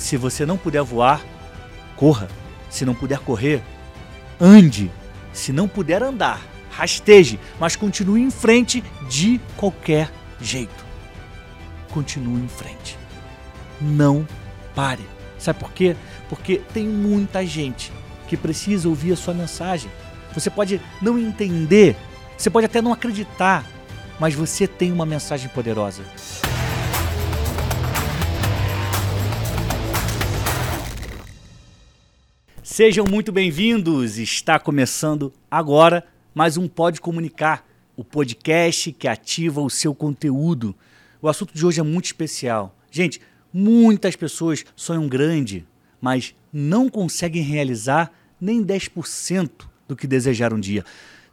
Se você não puder voar, corra. Se não puder correr, ande. Se não puder andar, rasteje, mas continue em frente de qualquer jeito. Continue em frente. Não pare. Sabe por quê? Porque tem muita gente que precisa ouvir a sua mensagem. Você pode não entender, você pode até não acreditar, mas você tem uma mensagem poderosa. Sejam muito bem-vindos! Está começando agora mais um Pode Comunicar, o podcast que ativa o seu conteúdo. O assunto de hoje é muito especial. Gente, muitas pessoas sonham grande, mas não conseguem realizar nem 10% do que desejaram um dia.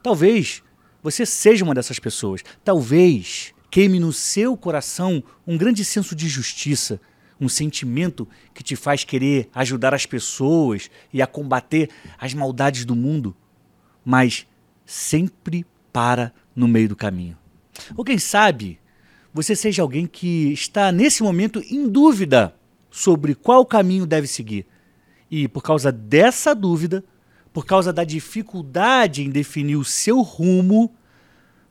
Talvez você seja uma dessas pessoas. Talvez queime no seu coração um grande senso de justiça um sentimento que te faz querer ajudar as pessoas e a combater as maldades do mundo, mas sempre para no meio do caminho. Ou quem sabe você seja alguém que está nesse momento em dúvida sobre qual caminho deve seguir. E por causa dessa dúvida, por causa da dificuldade em definir o seu rumo,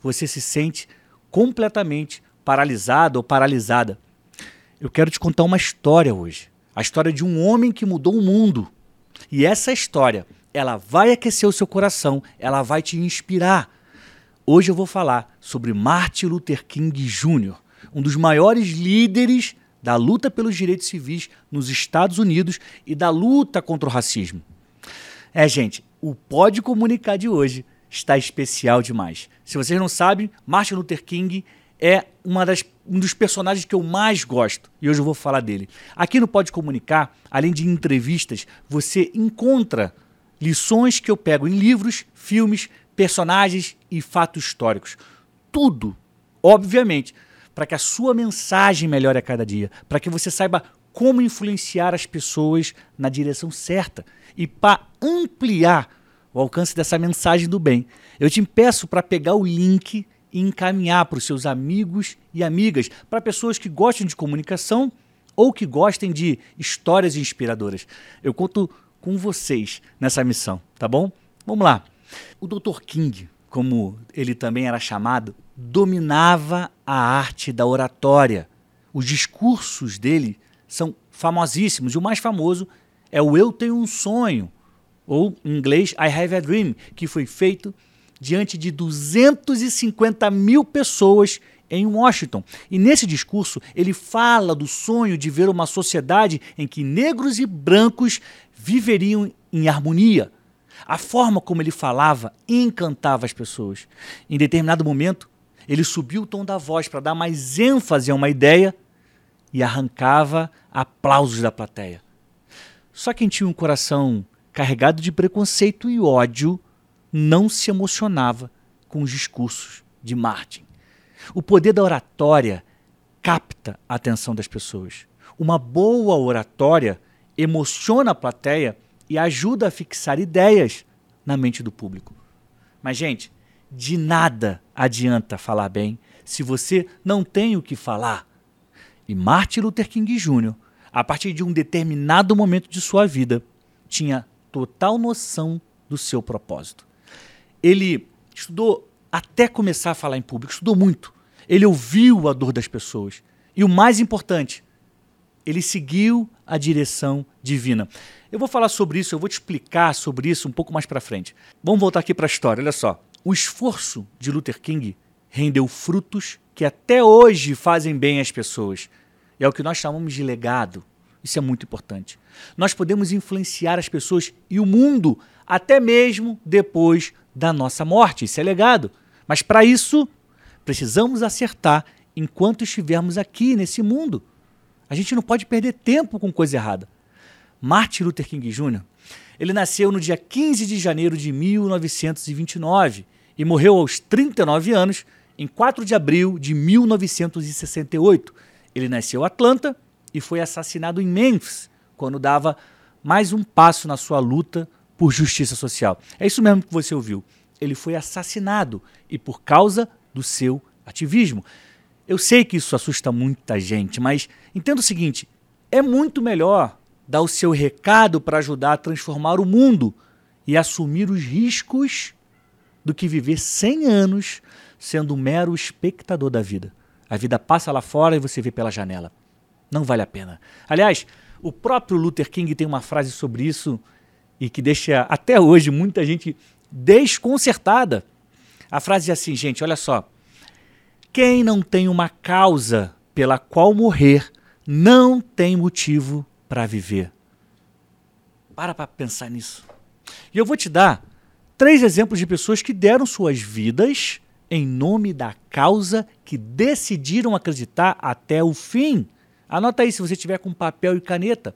você se sente completamente paralisado ou paralisada. Eu quero te contar uma história hoje. A história de um homem que mudou o mundo. E essa história, ela vai aquecer o seu coração, ela vai te inspirar. Hoje eu vou falar sobre Martin Luther King Jr., um dos maiores líderes da luta pelos direitos civis nos Estados Unidos e da luta contra o racismo. É, gente, o Pode Comunicar de hoje está especial demais. Se vocês não sabem, Martin Luther King é uma das, um dos personagens que eu mais gosto e hoje eu vou falar dele. Aqui no Pode Comunicar, além de entrevistas, você encontra lições que eu pego em livros, filmes, personagens e fatos históricos. Tudo, obviamente, para que a sua mensagem melhore a cada dia, para que você saiba como influenciar as pessoas na direção certa e para ampliar o alcance dessa mensagem do bem. Eu te peço para pegar o link e encaminhar para os seus amigos e amigas, para pessoas que gostem de comunicação ou que gostem de histórias inspiradoras. Eu conto com vocês nessa missão, tá bom? Vamos lá. O Dr. King, como ele também era chamado, dominava a arte da oratória. Os discursos dele são famosíssimos. E o mais famoso é o Eu Tenho um Sonho, ou em inglês I Have a Dream, que foi feito diante de 250 mil pessoas em Washington. E nesse discurso, ele fala do sonho de ver uma sociedade em que negros e brancos viveriam em harmonia. A forma como ele falava encantava as pessoas. Em determinado momento, ele subiu o tom da voz para dar mais ênfase a uma ideia e arrancava aplausos da plateia. Só quem tinha um coração carregado de preconceito e ódio não se emocionava com os discursos de Martin. O poder da oratória capta a atenção das pessoas. Uma boa oratória emociona a plateia e ajuda a fixar ideias na mente do público. Mas, gente, de nada adianta falar bem se você não tem o que falar. E Martin Luther King Jr., a partir de um determinado momento de sua vida, tinha total noção do seu propósito. Ele estudou até começar a falar em público, estudou muito. Ele ouviu a dor das pessoas. E o mais importante, ele seguiu a direção divina. Eu vou falar sobre isso, eu vou te explicar sobre isso um pouco mais para frente. Vamos voltar aqui para a história, olha só. O esforço de Luther King rendeu frutos que até hoje fazem bem às pessoas. É o que nós chamamos de legado. Isso é muito importante. Nós podemos influenciar as pessoas e o mundo até mesmo depois da nossa morte. Isso é legado. Mas para isso, precisamos acertar enquanto estivermos aqui nesse mundo. A gente não pode perder tempo com coisa errada. Martin Luther King Jr. Ele nasceu no dia 15 de janeiro de 1929 e morreu aos 39 anos em 4 de abril de 1968. Ele nasceu em Atlanta e foi assassinado em Memphis, quando dava mais um passo na sua luta por justiça social. É isso mesmo que você ouviu. Ele foi assassinado e por causa do seu ativismo. Eu sei que isso assusta muita gente, mas entenda o seguinte: é muito melhor dar o seu recado para ajudar a transformar o mundo e assumir os riscos do que viver 100 anos sendo um mero espectador da vida. A vida passa lá fora e você vê pela janela. Não vale a pena. Aliás, o próprio Luther King tem uma frase sobre isso e que deixa até hoje muita gente desconcertada. A frase é assim, gente, olha só. Quem não tem uma causa pela qual morrer não tem motivo para viver. Para para pensar nisso. E eu vou te dar três exemplos de pessoas que deram suas vidas em nome da causa que decidiram acreditar até o fim. Anota aí se você tiver com papel e caneta.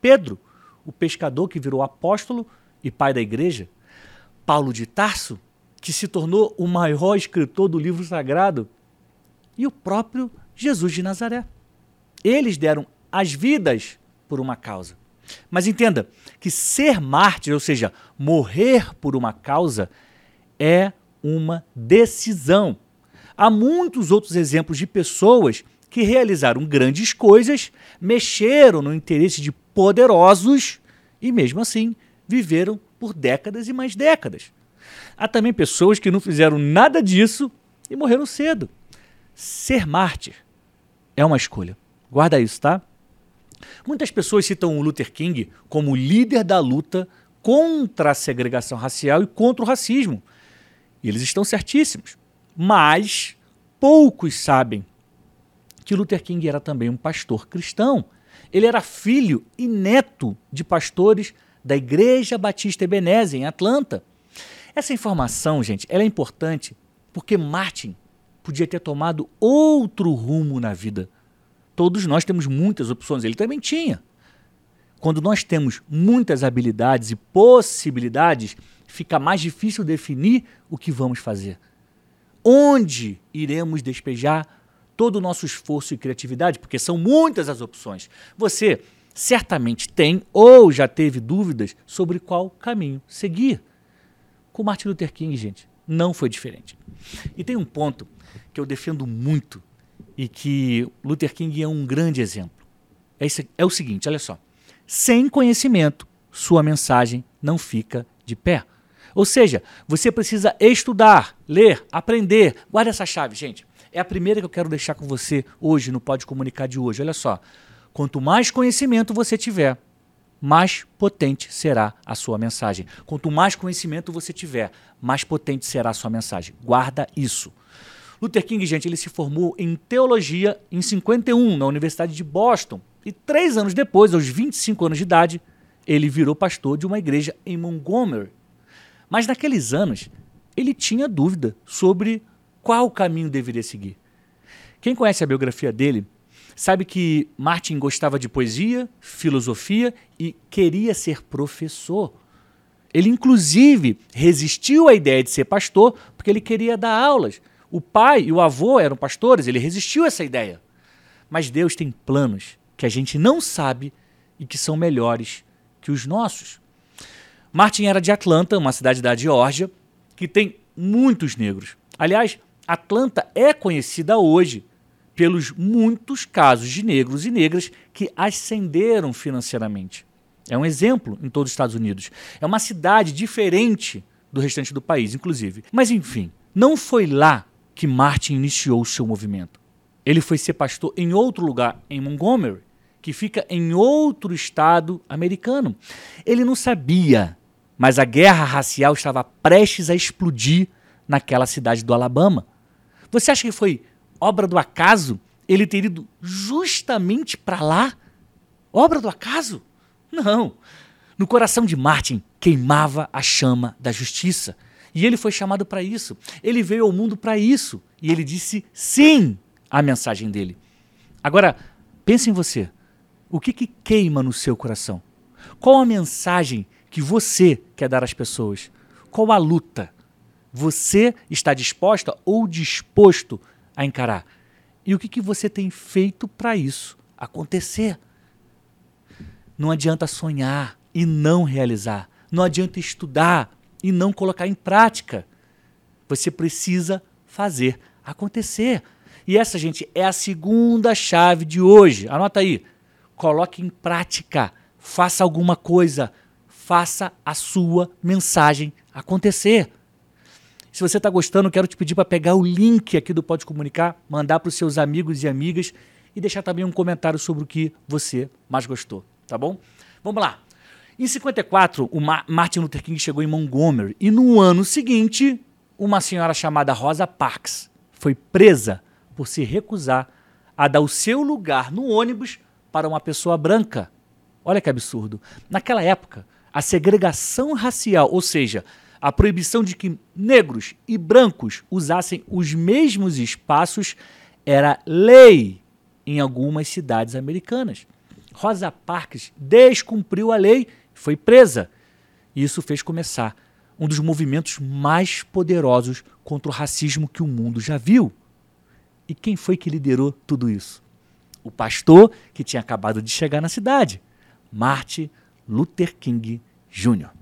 Pedro, o pescador que virou apóstolo e pai da igreja. Paulo de Tarso, que se tornou o maior escritor do livro sagrado. E o próprio Jesus de Nazaré. Eles deram as vidas por uma causa. Mas entenda que ser mártir, ou seja, morrer por uma causa, é uma decisão. Há muitos outros exemplos de pessoas que realizaram grandes coisas, mexeram no interesse de poderosos e, mesmo assim, viveram por décadas e mais décadas. Há também pessoas que não fizeram nada disso e morreram cedo. Ser mártir é uma escolha. Guarda isso, tá? Muitas pessoas citam o Luther King como líder da luta contra a segregação racial e contra o racismo. E eles estão certíssimos. Mas poucos sabem que Luther King era também um pastor cristão. Ele era filho e neto de pastores da Igreja Batista Ebenezer, em Atlanta. Essa informação, gente, ela é importante porque Martin podia ter tomado outro rumo na vida. Todos nós temos muitas opções, ele também tinha. Quando nós temos muitas habilidades e possibilidades, fica mais difícil definir o que vamos fazer. Onde iremos despejar todo o nosso esforço e criatividade? Porque são muitas as opções. Você certamente tem ou já teve dúvidas sobre qual caminho seguir. Com Martin Luther King, gente, não foi diferente. E tem um ponto que eu defendo muito e que Luther King é um grande exemplo. É, é o seguinte, olha só. Sem conhecimento, sua mensagem não fica de pé. Ou seja, você precisa estudar, ler, aprender. Guarda essa chave, gente. É a primeira que eu quero deixar com você hoje no Pode Comunicar de hoje. Olha só. Quanto mais conhecimento você tiver, mais potente será a sua mensagem. Quanto mais conhecimento você tiver, mais potente será a sua mensagem. Guarda isso. Luther King, gente, ele se formou em teologia em 51 na Universidade de Boston. E três anos depois, aos 25 anos de idade, ele virou pastor de uma igreja em Montgomery. Mas naqueles anos, ele tinha dúvida sobre qual caminho deveria seguir. Quem conhece a biografia dele sabe que Martin gostava de poesia, filosofia e queria ser professor. Ele, inclusive, resistiu à ideia de ser pastor porque ele queria dar aulas. O pai e o avô eram pastores, ele resistiu a essa ideia. Mas Deus tem planos que a gente não sabe e que são melhores que os nossos. Martin era de Atlanta, uma cidade da Geórgia, que tem muitos negros. Aliás, Atlanta é conhecida hoje pelos muitos casos de negros e negras que ascenderam financeiramente. É um exemplo em todos os Estados Unidos. É uma cidade diferente do restante do país, inclusive. Mas enfim, não foi lá que Martin iniciou o seu movimento. Ele foi ser pastor em outro lugar, em Montgomery que fica em outro estado americano. Ele não sabia, mas a guerra racial estava prestes a explodir naquela cidade do Alabama. Você acha que foi obra do acaso ele ter ido justamente para lá? Obra do acaso? Não. No coração de Martin queimava a chama da justiça. E ele foi chamado para isso. Ele veio ao mundo para isso. E ele disse sim à mensagem dele. Agora, pense em você. O que, que queima no seu coração? Qual a mensagem que você quer dar às pessoas? Qual a luta? Você está disposta ou disposto a encarar? E o que, que você tem feito para isso acontecer? Não adianta sonhar e não realizar. Não adianta estudar e não colocar em prática. Você precisa fazer acontecer. E essa, gente, é a segunda chave de hoje. Anota aí coloque em prática. faça alguma coisa, faça a sua mensagem acontecer. Se você está gostando, quero te pedir para pegar o link aqui do Pode Comunicar, mandar para os seus amigos e amigas e deixar também um comentário sobre o que você mais gostou, tá bom? Vamos lá. Em 54, o Ma Martin Luther King chegou em Montgomery e no ano seguinte, uma senhora chamada Rosa Parks foi presa por se recusar a dar o seu lugar no ônibus para uma pessoa branca. Olha que absurdo. Naquela época, a segregação racial, ou seja, a proibição de que negros e brancos usassem os mesmos espaços, era lei em algumas cidades americanas. Rosa Parks descumpriu a lei e foi presa. Isso fez começar um dos movimentos mais poderosos contra o racismo que o mundo já viu. E quem foi que liderou tudo isso? O pastor que tinha acabado de chegar na cidade, Martin Luther King Jr.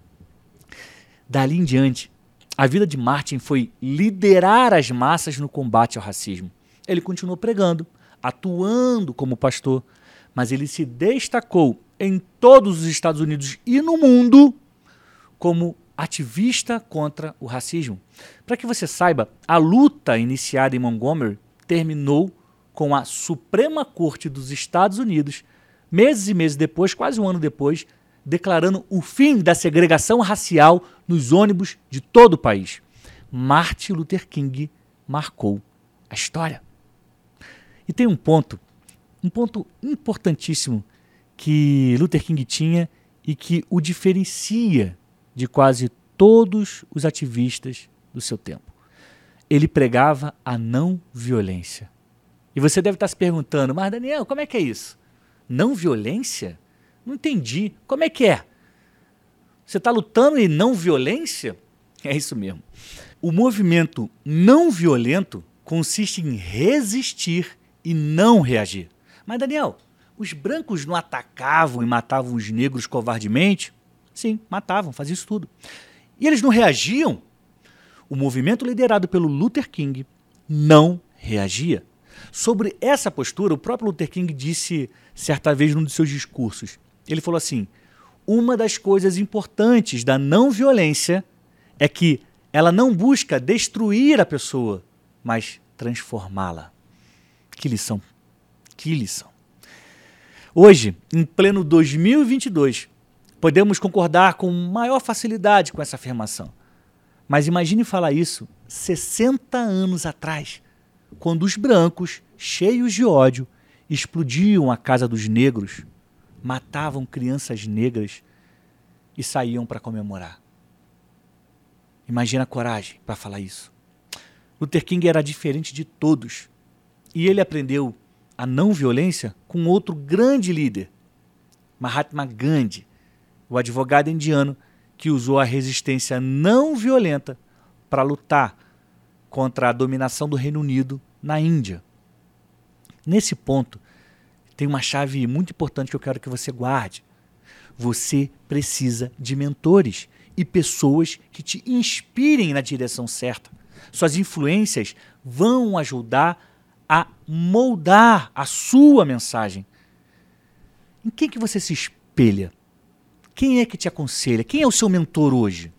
Dali em diante, a vida de Martin foi liderar as massas no combate ao racismo. Ele continuou pregando, atuando como pastor, mas ele se destacou em todos os Estados Unidos e no mundo como ativista contra o racismo. Para que você saiba, a luta iniciada em Montgomery terminou com a Suprema Corte dos Estados Unidos, meses e meses depois, quase um ano depois, declarando o fim da segregação racial nos ônibus de todo o país. Martin Luther King marcou a história. E tem um ponto, um ponto importantíssimo que Luther King tinha e que o diferencia de quase todos os ativistas do seu tempo ele pregava a não violência. E você deve estar se perguntando, mas Daniel, como é que é isso? Não violência? Não entendi. Como é que é? Você está lutando em não violência? É isso mesmo. O movimento não violento consiste em resistir e não reagir. Mas, Daniel, os brancos não atacavam e matavam os negros covardemente? Sim, matavam, faziam isso tudo. E eles não reagiam? o movimento liderado pelo Luther King não reagia. Sobre essa postura, o próprio Luther King disse certa vez num de seus discursos. Ele falou assim: uma das coisas importantes da não violência é que ela não busca destruir a pessoa, mas transformá-la. Que lição! Que lição! Hoje, em pleno 2022, podemos concordar com maior facilidade com essa afirmação. Mas imagine falar isso 60 anos atrás, quando os brancos, cheios de ódio, explodiam a casa dos negros, matavam crianças negras e saíam para comemorar. Imagina a coragem para falar isso. Luther King era diferente de todos e ele aprendeu a não violência com outro grande líder, Mahatma Gandhi, o advogado indiano que usou a resistência não violenta para lutar contra a dominação do Reino Unido na Índia. Nesse ponto, tem uma chave muito importante que eu quero que você guarde. Você precisa de mentores e pessoas que te inspirem na direção certa. Suas influências vão ajudar a moldar a sua mensagem. Em quem que você se espelha? Quem é que te aconselha? Quem é o seu mentor hoje?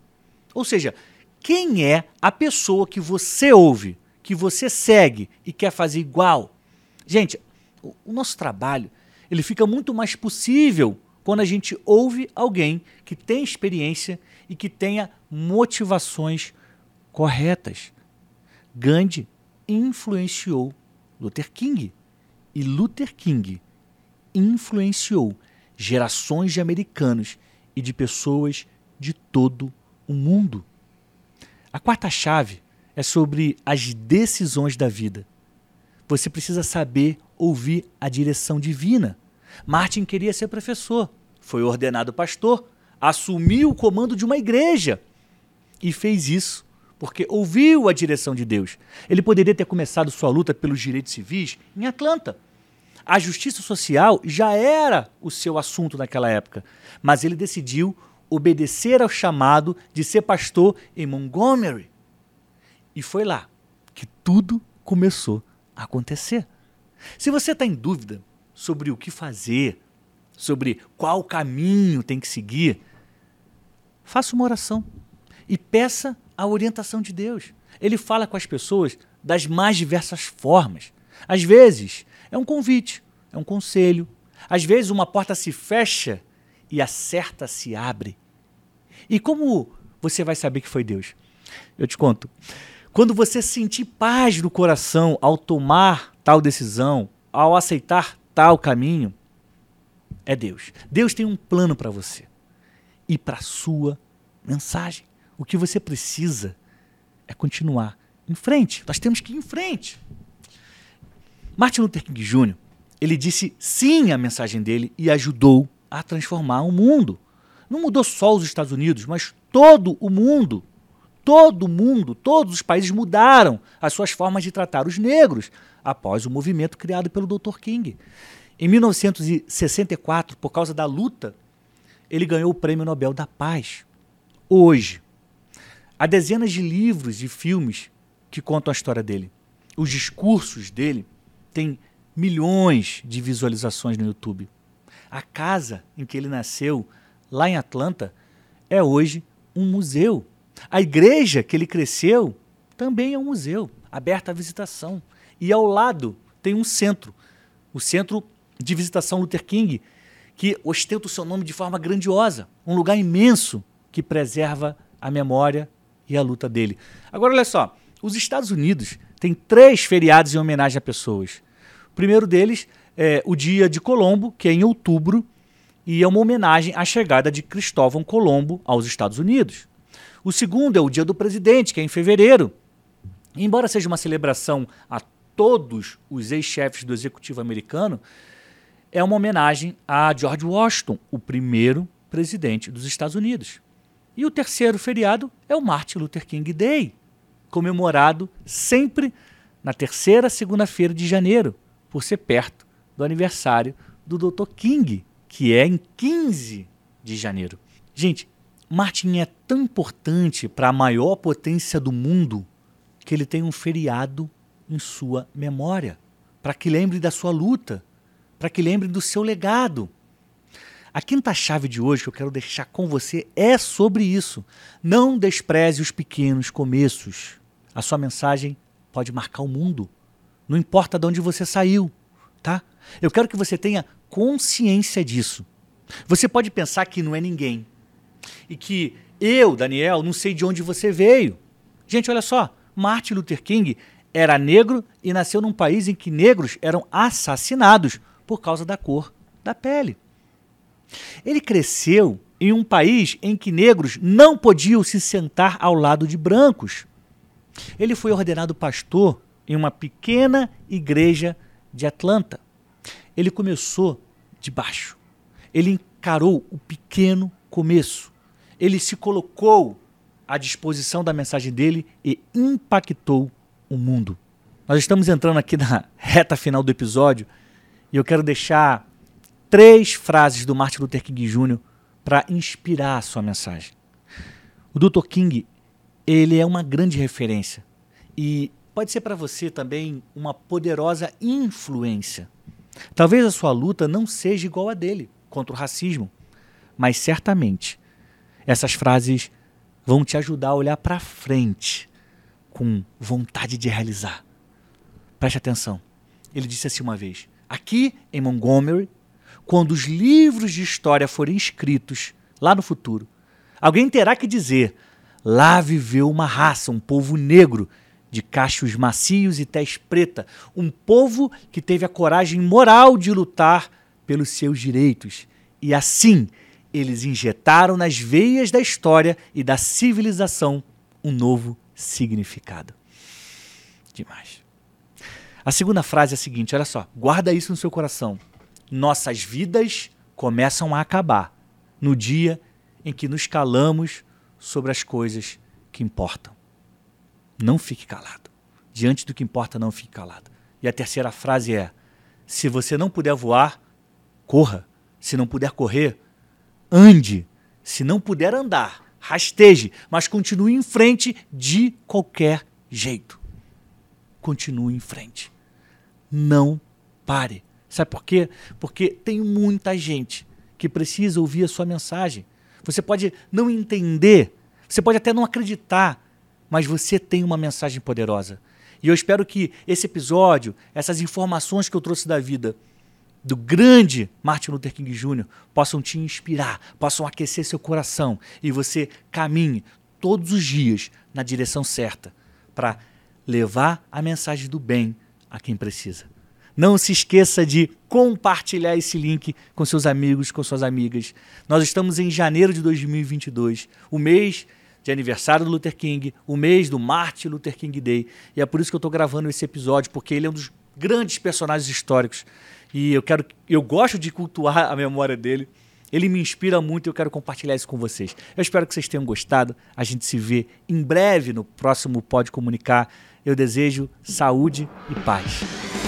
Ou seja, quem é a pessoa que você ouve, que você segue e quer fazer igual? Gente, o, nosso trabalho ele fica muito mais possível quando a gente ouve alguém que tem experiência e que tenha motivações corretas. Gandhi influenciou Luther King e Luther King influenciou gerações de americanos e de pessoas de todo o mundo. A quarta chave é sobre as decisões da vida. Você precisa saber ouvir a direção divina. Martin queria ser professor, foi ordenado pastor, assumiu o comando de uma igreja e fez isso porque ouviu a direção de Deus. Ele poderia ter começado sua luta pelos direitos civis em Atlanta, a justiça social já era o seu assunto naquela época, mas ele decidiu obedecer ao chamado de ser pastor em Montgomery. E foi lá que tudo começou acontecer. Se você está em dúvida sobre o que fazer, sobre qual caminho tem que seguir, faça uma oração e peça a orientação de Deus. Ele fala com as pessoas das mais diversas formas. Às vezes é um convite, é um conselho. Às vezes uma porta se fecha e a certa se abre. E como você vai saber que foi Deus? Eu te conto. Quando você sentir paz no coração ao tomar tal decisão, ao aceitar tal caminho, é Deus. Deus tem um plano para você e para sua mensagem. O que você precisa é continuar em frente. Nós temos que ir em frente. Martin Luther King Jr., ele disse sim à mensagem dele e ajudou a transformar o mundo. Não mudou só os Estados Unidos, mas todo o mundo. Todo mundo, todos os países mudaram as suas formas de tratar os negros após o movimento criado pelo Dr. King. Em 1964, por causa da luta, ele ganhou o Prêmio Nobel da Paz. Hoje, há dezenas de livros e filmes que contam a história dele. Os discursos dele têm milhões de visualizações no YouTube. A casa em que ele nasceu, lá em Atlanta, é hoje um museu. A igreja que ele cresceu também é um museu, aberto à visitação. E ao lado tem um centro, o Centro de Visitação Luther King, que ostenta o seu nome de forma grandiosa, um lugar imenso que preserva a memória e a luta dele. Agora, olha só, os Estados Unidos têm três feriados em homenagem a pessoas. O primeiro deles é o Dia de Colombo, que é em outubro, e é uma homenagem à chegada de Cristóvão Colombo aos Estados Unidos. O segundo é o Dia do Presidente, que é em fevereiro. embora seja uma celebração a todos os ex-chefes do executivo americano, é uma homenagem a George Washington, o primeiro presidente dos Estados Unidos. E o terceiro feriado é o Martin Luther King Day, comemorado sempre na terceira segunda-feira de janeiro, por ser perto do aniversário do Dr. King, que é em 15 de janeiro. Gente, Martin é tão importante para a maior potência do mundo que ele tem um feriado em sua memória, para que lembre da sua luta, para que lembre do seu legado. A quinta chave de hoje que eu quero deixar com você é sobre isso. Não despreze os pequenos começos. A sua mensagem pode marcar o mundo. Não importa de onde você saiu, tá? Eu quero que você tenha consciência disso. Você pode pensar que não é ninguém e que eu, Daniel, não sei de onde você veio. Gente, olha só, Martin Luther King era negro e nasceu num país em que negros eram assassinados por causa da cor da pele. Ele cresceu em um país em que negros não podiam se sentar ao lado de brancos. Ele foi ordenado pastor em uma pequena igreja de Atlanta. Ele começou de baixo. Ele encarou o pequeno começo. Ele se colocou à disposição da mensagem dele e impactou o mundo. Nós estamos entrando aqui na reta final do episódio e eu quero deixar três frases do Martin Luther King Jr. para inspirar a sua mensagem. O Dr. King, ele é uma grande referência e pode ser para você também uma poderosa influência. Talvez a sua luta não seja igual a dele contra o racismo, mas certamente essas frases vão te ajudar a olhar para frente com vontade de realizar. Preste atenção. Ele disse assim uma vez: aqui em Montgomery, quando os livros de história forem escritos lá no futuro, alguém terá que dizer: lá viveu uma raça, um povo negro de cachos macios e tez preta, um povo que teve a coragem moral de lutar pelos seus direitos. E assim, eles injetaram nas veias da história e da civilização um novo significado. Demais. A segunda frase é a seguinte: olha só, guarda isso no seu coração. Nossas vidas começam a acabar no dia em que nos calamos sobre as coisas que importam. Não fique calado. Diante do que importa, não fique calado. E a terceira frase é: se você não puder voar, corra. Se não puder correr, ande. Se não puder andar, rasteje, mas continue em frente de qualquer jeito. Continue em frente. Não pare. Sabe por quê? Porque tem muita gente que precisa ouvir a sua mensagem. Você pode não entender, você pode até não acreditar, mas você tem uma mensagem poderosa. E eu espero que esse episódio, essas informações que eu trouxe da vida do grande Martin Luther King Jr. possam te inspirar, possam aquecer seu coração e você caminhe todos os dias na direção certa para levar a mensagem do bem a quem precisa. Não se esqueça de compartilhar esse link com seus amigos, com suas amigas. Nós estamos em janeiro de 2022, o mês de aniversário do Luther King, o mês do Martin Luther King Day. E é por isso que eu estou gravando esse episódio, porque ele é um dos grandes personagens históricos. E eu quero, eu gosto de cultuar a memória dele. Ele me inspira muito e eu quero compartilhar isso com vocês. Eu espero que vocês tenham gostado. A gente se vê em breve no próximo Pode Comunicar. Eu desejo saúde e paz.